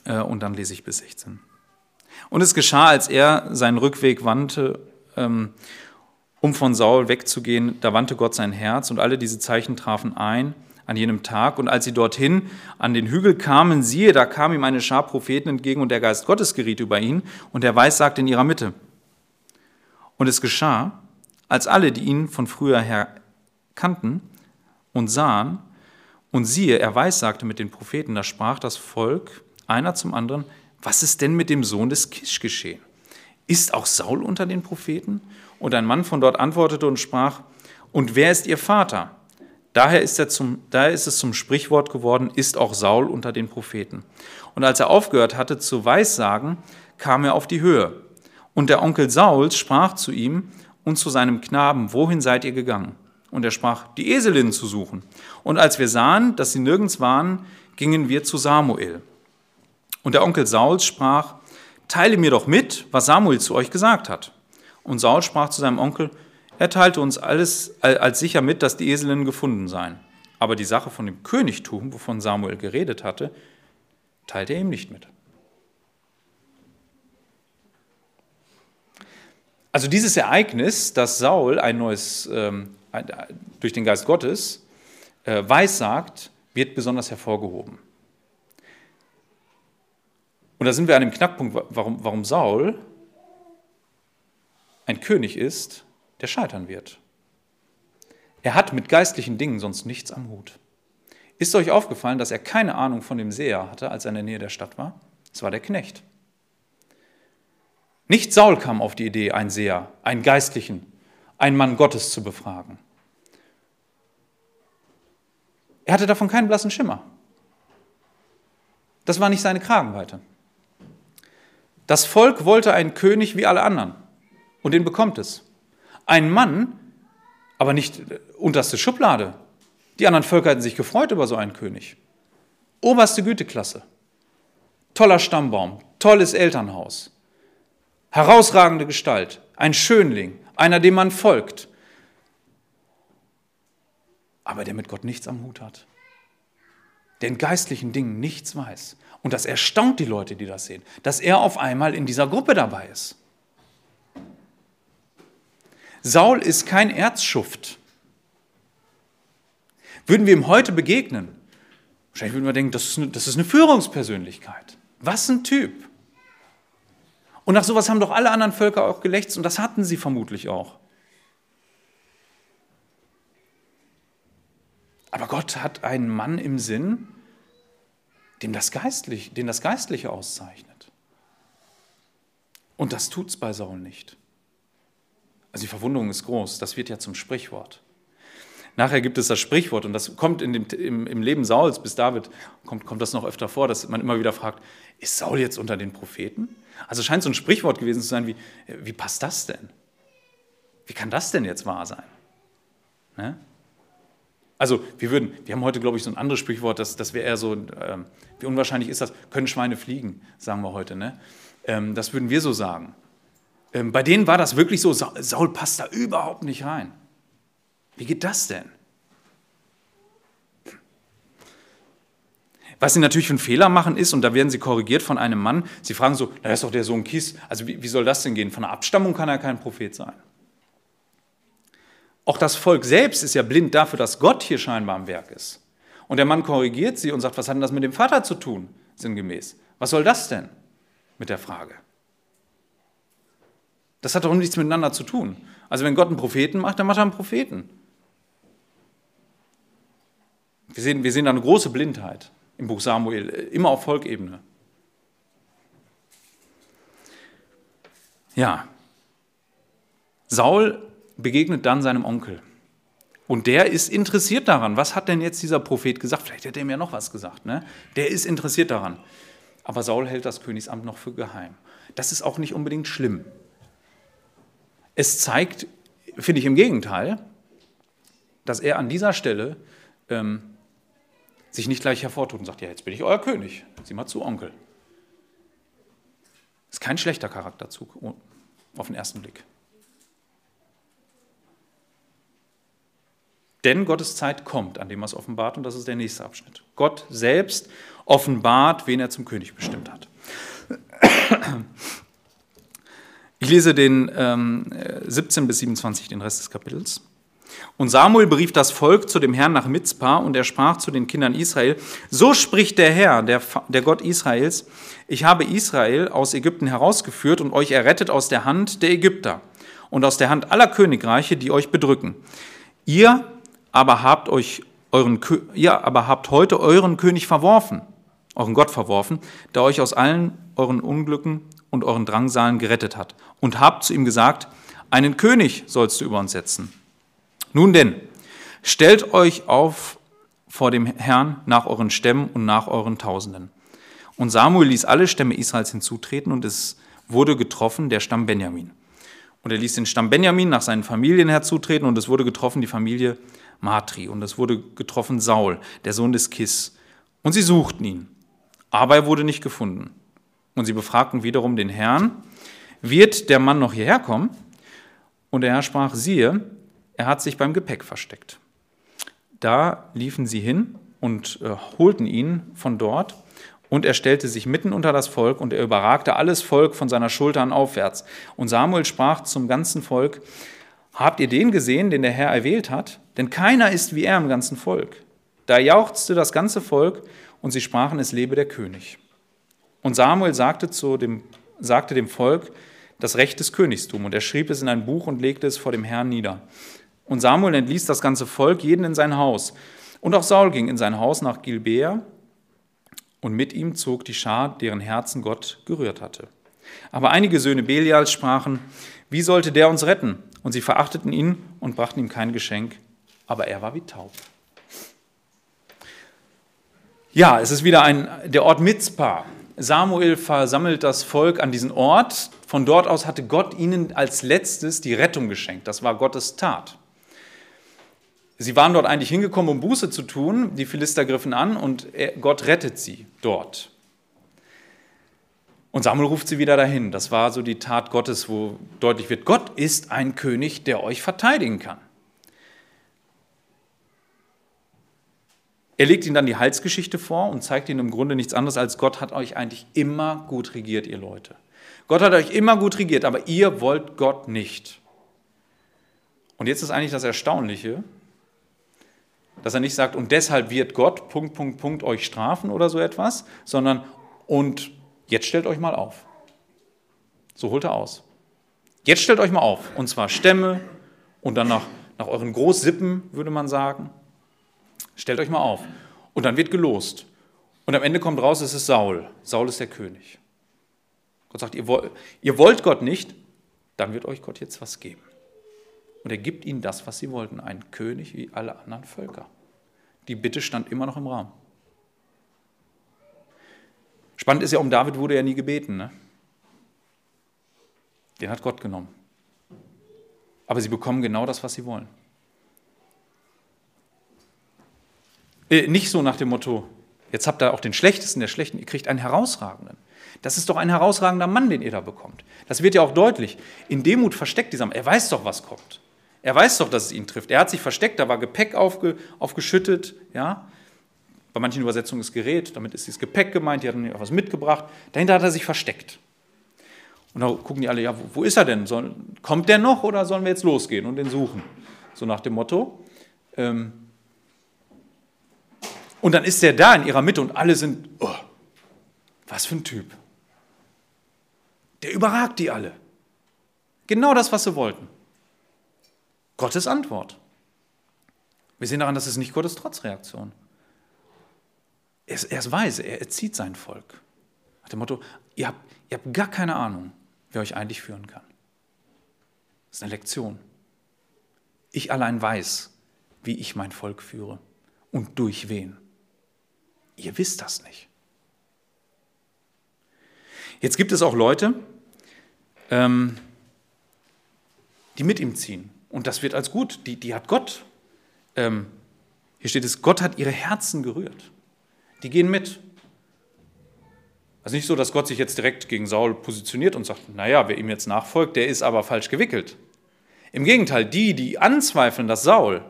äh, und dann lese ich bis 16. Und es geschah, als er seinen Rückweg wandte, ähm, um von Saul wegzugehen, da wandte Gott sein Herz und alle diese Zeichen trafen ein an jenem Tag. Und als sie dorthin an den Hügel kamen, siehe, da kam ihm eine Schar Propheten entgegen und der Geist Gottes geriet über ihn und der Weissagte in ihrer Mitte. Und es geschah, als alle, die ihn von früher her kannten und sahen, und siehe, er weissagte mit den Propheten, da sprach das Volk einer zum anderen, was ist denn mit dem Sohn des Kisch geschehen? Ist auch Saul unter den Propheten? Und ein Mann von dort antwortete und sprach, und wer ist ihr Vater? Daher ist, er zum, daher ist es zum Sprichwort geworden, ist auch Saul unter den Propheten. Und als er aufgehört hatte zu Weissagen, kam er auf die Höhe. Und der Onkel Sauls sprach zu ihm und zu seinem Knaben, wohin seid ihr gegangen? Und er sprach, die Eselinnen zu suchen. Und als wir sahen, dass sie nirgends waren, gingen wir zu Samuel. Und der Onkel Sauls sprach, teile mir doch mit, was Samuel zu euch gesagt hat. Und Saul sprach zu seinem Onkel, er teilte uns alles als sicher mit, dass die Eselinnen gefunden seien. Aber die Sache von dem Königtum, wovon Samuel geredet hatte, teilte er ihm nicht mit. Also dieses Ereignis, dass Saul ein neues, ähm, durch den Geist Gottes äh, weissagt, wird besonders hervorgehoben. Und da sind wir an dem Knackpunkt, warum, warum Saul ein König ist, der scheitern wird. Er hat mit geistlichen Dingen sonst nichts am Hut. Ist euch aufgefallen, dass er keine Ahnung von dem Seher hatte, als er in der Nähe der Stadt war? Es war der Knecht. Nicht Saul kam auf die Idee, einen Seher, einen Geistlichen, einen Mann Gottes zu befragen. Er hatte davon keinen blassen Schimmer. Das war nicht seine Kragenweite. Das Volk wollte einen König wie alle anderen und den bekommt es. Ein Mann, aber nicht unterste Schublade. Die anderen Völker hätten sich gefreut über so einen König. Oberste Güteklasse. Toller Stammbaum, tolles Elternhaus. Herausragende Gestalt, ein Schönling, einer, dem man folgt. Aber der mit Gott nichts am Hut hat. Der in geistlichen Dingen nichts weiß. Und das erstaunt die Leute, die das sehen, dass er auf einmal in dieser Gruppe dabei ist. Saul ist kein Erzschuft. Würden wir ihm heute begegnen, wahrscheinlich würden wir denken, das ist eine, das ist eine Führungspersönlichkeit. Was ein Typ. Und nach sowas haben doch alle anderen Völker auch gelächzt und das hatten sie vermutlich auch. Aber Gott hat einen Mann im Sinn, dem das Geistliche, den das Geistliche auszeichnet. Und das tut es bei Saul nicht. Also die Verwunderung ist groß, das wird ja zum Sprichwort. Nachher gibt es das Sprichwort und das kommt in dem, im, im, Leben Sauls bis David, kommt, kommt das noch öfter vor, dass man immer wieder fragt, ist Saul jetzt unter den Propheten? Also scheint so ein Sprichwort gewesen zu sein, wie, wie passt das denn? Wie kann das denn jetzt wahr sein? Ne? Also wir würden, wir haben heute, glaube ich, so ein anderes Sprichwort, das, das wäre eher so, ähm, wie unwahrscheinlich ist das, können Schweine fliegen, sagen wir heute. Ne? Ähm, das würden wir so sagen. Ähm, bei denen war das wirklich so, Saul passt da überhaupt nicht rein. Wie geht das denn? Was sie natürlich für einen Fehler machen ist, und da werden sie korrigiert von einem Mann, sie fragen so, da ist doch der Sohn Kis, also wie, wie soll das denn gehen? Von der Abstammung kann er kein Prophet sein. Auch das Volk selbst ist ja blind dafür, dass Gott hier scheinbar am Werk ist. Und der Mann korrigiert sie und sagt, was hat denn das mit dem Vater zu tun, sinngemäß? Was soll das denn mit der Frage? Das hat doch nichts miteinander zu tun. Also wenn Gott einen Propheten macht, dann macht er einen Propheten. Wir sehen, wir sehen da eine große Blindheit im Buch Samuel, immer auf Volkebene. Ja, Saul begegnet dann seinem Onkel. Und der ist interessiert daran. Was hat denn jetzt dieser Prophet gesagt? Vielleicht hätte er mir noch was gesagt. Ne? Der ist interessiert daran. Aber Saul hält das Königsamt noch für geheim. Das ist auch nicht unbedingt schlimm. Es zeigt, finde ich im Gegenteil, dass er an dieser Stelle ähm, sich nicht gleich hervortut und sagt, ja, jetzt bin ich euer König. Sieh mal zu, Onkel. Ist kein schlechter Charakterzug auf den ersten Blick. Denn Gottes Zeit kommt, an dem er es offenbart, und das ist der nächste Abschnitt. Gott selbst offenbart, wen er zum König bestimmt hat. Ich lese den ähm, 17 bis 27, den Rest des Kapitels. Und Samuel berief das Volk zu dem Herrn nach Mitzpah und er sprach zu den Kindern Israel, so spricht der Herr, der, der Gott Israels, ich habe Israel aus Ägypten herausgeführt und euch errettet aus der Hand der Ägypter und aus der Hand aller Königreiche, die euch bedrücken. Ihr aber habt euch euren, ihr aber habt heute euren König verworfen, euren Gott verworfen, der euch aus allen euren Unglücken und euren Drangsalen gerettet hat und habt zu ihm gesagt, einen König sollst du über uns setzen. Nun denn, stellt euch auf vor dem Herrn nach euren Stämmen und nach euren Tausenden. Und Samuel ließ alle Stämme Israels hinzutreten und es wurde getroffen der Stamm Benjamin. Und er ließ den Stamm Benjamin nach seinen Familien herzutreten und es wurde getroffen die Familie Matri und es wurde getroffen Saul, der Sohn des Kis. Und sie suchten ihn, aber er wurde nicht gefunden. Und sie befragten wiederum den Herrn, wird der Mann noch hierher kommen? Und der Herr sprach, siehe, er hat sich beim Gepäck versteckt. Da liefen sie hin und äh, holten ihn von dort, und er stellte sich mitten unter das Volk, und er überragte alles Volk von seiner Schulter an aufwärts. Und Samuel sprach zum ganzen Volk, Habt ihr den gesehen, den der Herr erwählt hat? Denn keiner ist wie er im ganzen Volk. Da jauchzte das ganze Volk, und sie sprachen, es lebe der König. Und Samuel sagte, zu dem, sagte dem Volk das Recht des Königstums, und er schrieb es in ein Buch und legte es vor dem Herrn nieder. Und Samuel entließ das ganze Volk, jeden in sein Haus. Und auch Saul ging in sein Haus nach Gilbea, und mit ihm zog die Schar, deren Herzen Gott gerührt hatte. Aber einige Söhne Belials sprachen, wie sollte der uns retten? Und sie verachteten ihn und brachten ihm kein Geschenk, aber er war wie taub. Ja, es ist wieder ein, der Ort Mitzpah. Samuel versammelt das Volk an diesen Ort. Von dort aus hatte Gott ihnen als letztes die Rettung geschenkt. Das war Gottes Tat. Sie waren dort eigentlich hingekommen, um Buße zu tun. Die Philister griffen an und Gott rettet sie dort. Und Samuel ruft sie wieder dahin. Das war so die Tat Gottes, wo deutlich wird, Gott ist ein König, der euch verteidigen kann. Er legt ihnen dann die Heilsgeschichte vor und zeigt ihnen im Grunde nichts anderes als Gott hat euch eigentlich immer gut regiert, ihr Leute. Gott hat euch immer gut regiert, aber ihr wollt Gott nicht. Und jetzt ist eigentlich das Erstaunliche, dass er nicht sagt, und deshalb wird Gott, Punkt, Punkt, Punkt, euch strafen oder so etwas, sondern, und jetzt stellt euch mal auf. So holt er aus. Jetzt stellt euch mal auf, und zwar Stämme und dann nach, nach euren Großsippen, würde man sagen. Stellt euch mal auf. Und dann wird gelost. Und am Ende kommt raus, es ist Saul. Saul ist der König. Gott sagt, ihr wollt, ihr wollt Gott nicht, dann wird euch Gott jetzt was geben. Und er gibt ihnen das, was sie wollten, einen König wie alle anderen Völker. Die Bitte stand immer noch im Raum. Spannend ist ja, um David wurde ja nie gebeten. Ne? Den hat Gott genommen. Aber sie bekommen genau das, was sie wollen. Äh, nicht so nach dem Motto, jetzt habt ihr auch den Schlechtesten der Schlechten, ihr kriegt einen Herausragenden. Das ist doch ein herausragender Mann, den ihr da bekommt. Das wird ja auch deutlich. In Demut versteckt dieser Mann. Er weiß doch, was kommt. Er weiß doch, dass es ihn trifft. Er hat sich versteckt, da war Gepäck aufge, aufgeschüttet. Ja? Bei manchen Übersetzungen ist Gerät, damit ist dieses Gepäck gemeint, die hatten was mitgebracht. Dahinter hat er sich versteckt. Und da gucken die alle, ja, wo, wo ist er denn? Soll, kommt der noch oder sollen wir jetzt losgehen und den suchen? So nach dem Motto. Ähm, und dann ist er da in ihrer Mitte und alle sind, oh, was für ein Typ. Der überragt die alle. Genau das, was sie wollten. Gottes Antwort. Wir sehen daran, das ist nicht Gottes Trotzreaktion. Er ist, er ist weise, er erzieht sein Volk. Nach dem Motto, ihr habt, ihr habt gar keine Ahnung, wer euch eigentlich führen kann. Das ist eine Lektion. Ich allein weiß, wie ich mein Volk führe und durch wen. Ihr wisst das nicht. Jetzt gibt es auch Leute, ähm, die mit ihm ziehen. Und das wird als gut. Die, die hat Gott. Ähm, hier steht es, Gott hat ihre Herzen gerührt. Die gehen mit. Also nicht so, dass Gott sich jetzt direkt gegen Saul positioniert und sagt, naja, wer ihm jetzt nachfolgt, der ist aber falsch gewickelt. Im Gegenteil, die, die anzweifeln, dass Saul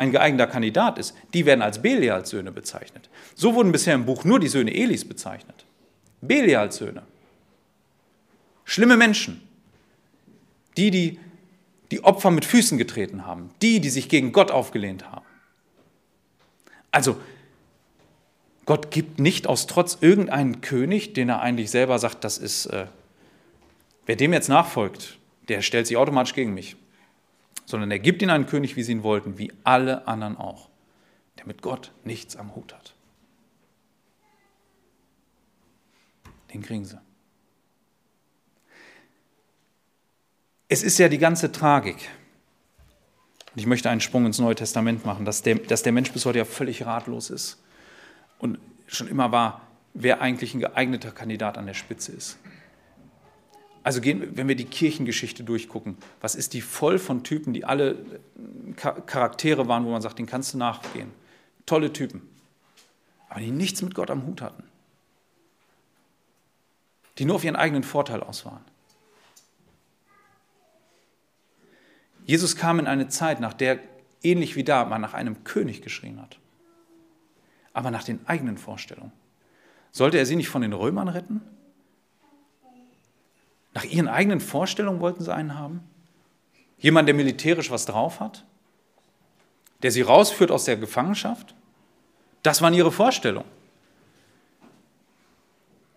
ein geeigneter Kandidat ist, die werden als Belials Söhne bezeichnet. So wurden bisher im Buch nur die Söhne Elis bezeichnet. Belials Söhne. Schlimme Menschen. Die, die die Opfer mit Füßen getreten haben. Die, die sich gegen Gott aufgelehnt haben. Also, Gott gibt nicht aus Trotz irgendeinen König, den er eigentlich selber sagt, das ist, äh, wer dem jetzt nachfolgt, der stellt sich automatisch gegen mich. Sondern er gibt ihnen einen König, wie sie ihn wollten, wie alle anderen auch, der mit Gott nichts am Hut hat. Den kriegen sie. Es ist ja die ganze Tragik. Und ich möchte einen Sprung ins Neue Testament machen, dass der, dass der Mensch bis heute ja völlig ratlos ist und schon immer war, wer eigentlich ein geeigneter Kandidat an der Spitze ist. Also gehen, wenn wir die Kirchengeschichte durchgucken, was ist die voll von Typen, die alle Charaktere waren, wo man sagt, den kannst du nachgehen. Tolle Typen, aber die nichts mit Gott am Hut hatten. Die nur auf ihren eigenen Vorteil aus waren. Jesus kam in eine Zeit, nach der ähnlich wie da man nach einem König geschrien hat aber nach den eigenen Vorstellungen. Sollte er sie nicht von den Römern retten? Nach ihren eigenen Vorstellungen wollten sie einen haben? Jemand, der militärisch was drauf hat? Der sie rausführt aus der Gefangenschaft? Das waren ihre Vorstellungen.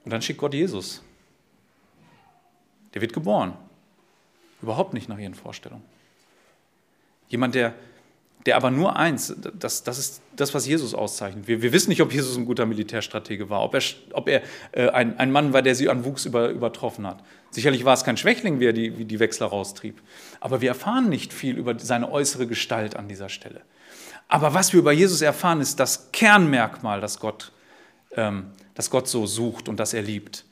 Und dann schickt Gott Jesus. Der wird geboren. Überhaupt nicht nach ihren Vorstellungen. Jemand, der der aber nur eins, das, das ist das, was Jesus auszeichnet. Wir, wir wissen nicht, ob Jesus ein guter Militärstratege war, ob er, ob er äh, ein, ein Mann war, der sie an Wuchs über, übertroffen hat. Sicherlich war es kein Schwächling, wie er die, wie die Wechsler raustrieb. Aber wir erfahren nicht viel über seine äußere Gestalt an dieser Stelle. Aber was wir über Jesus erfahren, ist das Kernmerkmal, das Gott, ähm, das Gott so sucht und das er liebt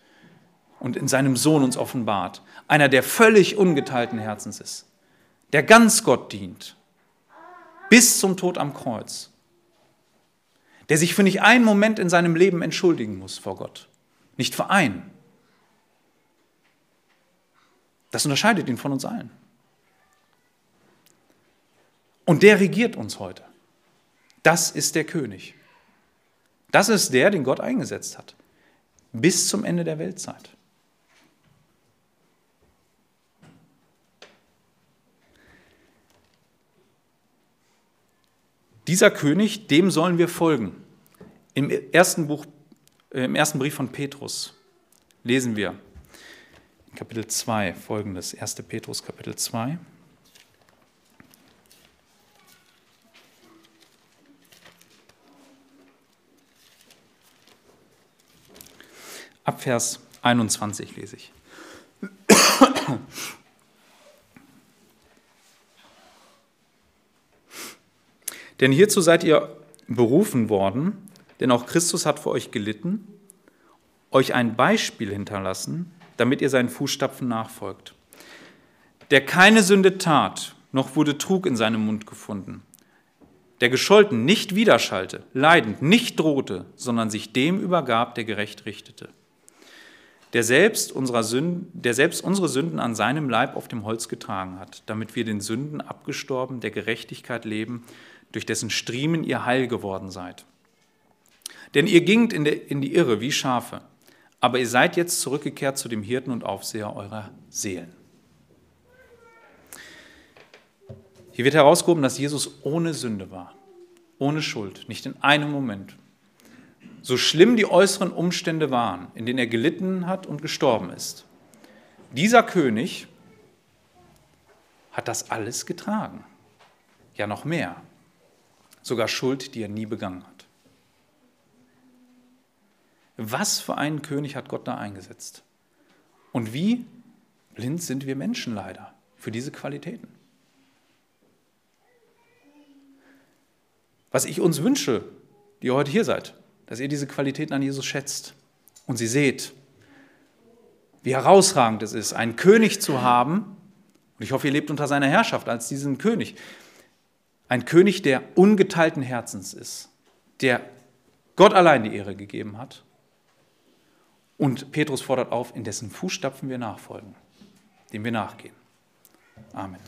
und in seinem Sohn uns offenbart. Einer, der völlig ungeteilten Herzens ist, der ganz Gott dient bis zum Tod am Kreuz, der sich für nicht einen Moment in seinem Leben entschuldigen muss vor Gott, nicht für einen. Das unterscheidet ihn von uns allen. Und der regiert uns heute. Das ist der König. Das ist der, den Gott eingesetzt hat, bis zum Ende der Weltzeit. Dieser König, dem sollen wir folgen. Im ersten, Buch, äh, Im ersten Brief von Petrus lesen wir Kapitel 2 folgendes, 1. Petrus Kapitel 2. Ab Vers 21 lese ich. Denn hierzu seid ihr berufen worden, denn auch Christus hat für euch gelitten, euch ein Beispiel hinterlassen, damit ihr seinen Fußstapfen nachfolgt. Der keine Sünde tat, noch wurde Trug in seinem Mund gefunden. Der gescholten nicht widerschallte, leidend nicht drohte, sondern sich dem übergab, der gerecht richtete. Der selbst, unserer Sünden, der selbst unsere Sünden an seinem Leib auf dem Holz getragen hat, damit wir den Sünden abgestorben, der Gerechtigkeit leben durch dessen Striemen ihr heil geworden seid. Denn ihr gingt in, die Irre wie Schafe, aber ihr seid jetzt zurückgekehrt zu dem Hirten und Aufseher eurer Seelen. Hier wird herausgehoben, dass Jesus ohne Sünde war, ohne Schuld, nicht in einem Moment. So schlimm die äußeren Umstände waren, in denen er gelitten hat und gestorben ist. Dieser König hat das alles getragen. Ja, noch mehr sogar Schuld, die er nie begangen hat. Was für einen König hat Gott da eingesetzt? Und wie blind sind wir Menschen leider für diese Qualitäten? Was ich uns wünsche, die ihr heute hier seid, dass ihr diese Qualitäten an Jesus schätzt und sie seht, wie herausragend es ist, einen König zu haben, und ich hoffe, ihr lebt unter seiner Herrschaft als diesen König, ein König, der ungeteilten Herzens ist, der Gott allein die Ehre gegeben hat. Und Petrus fordert auf, in dessen Fußstapfen wir nachfolgen, dem wir nachgehen. Amen.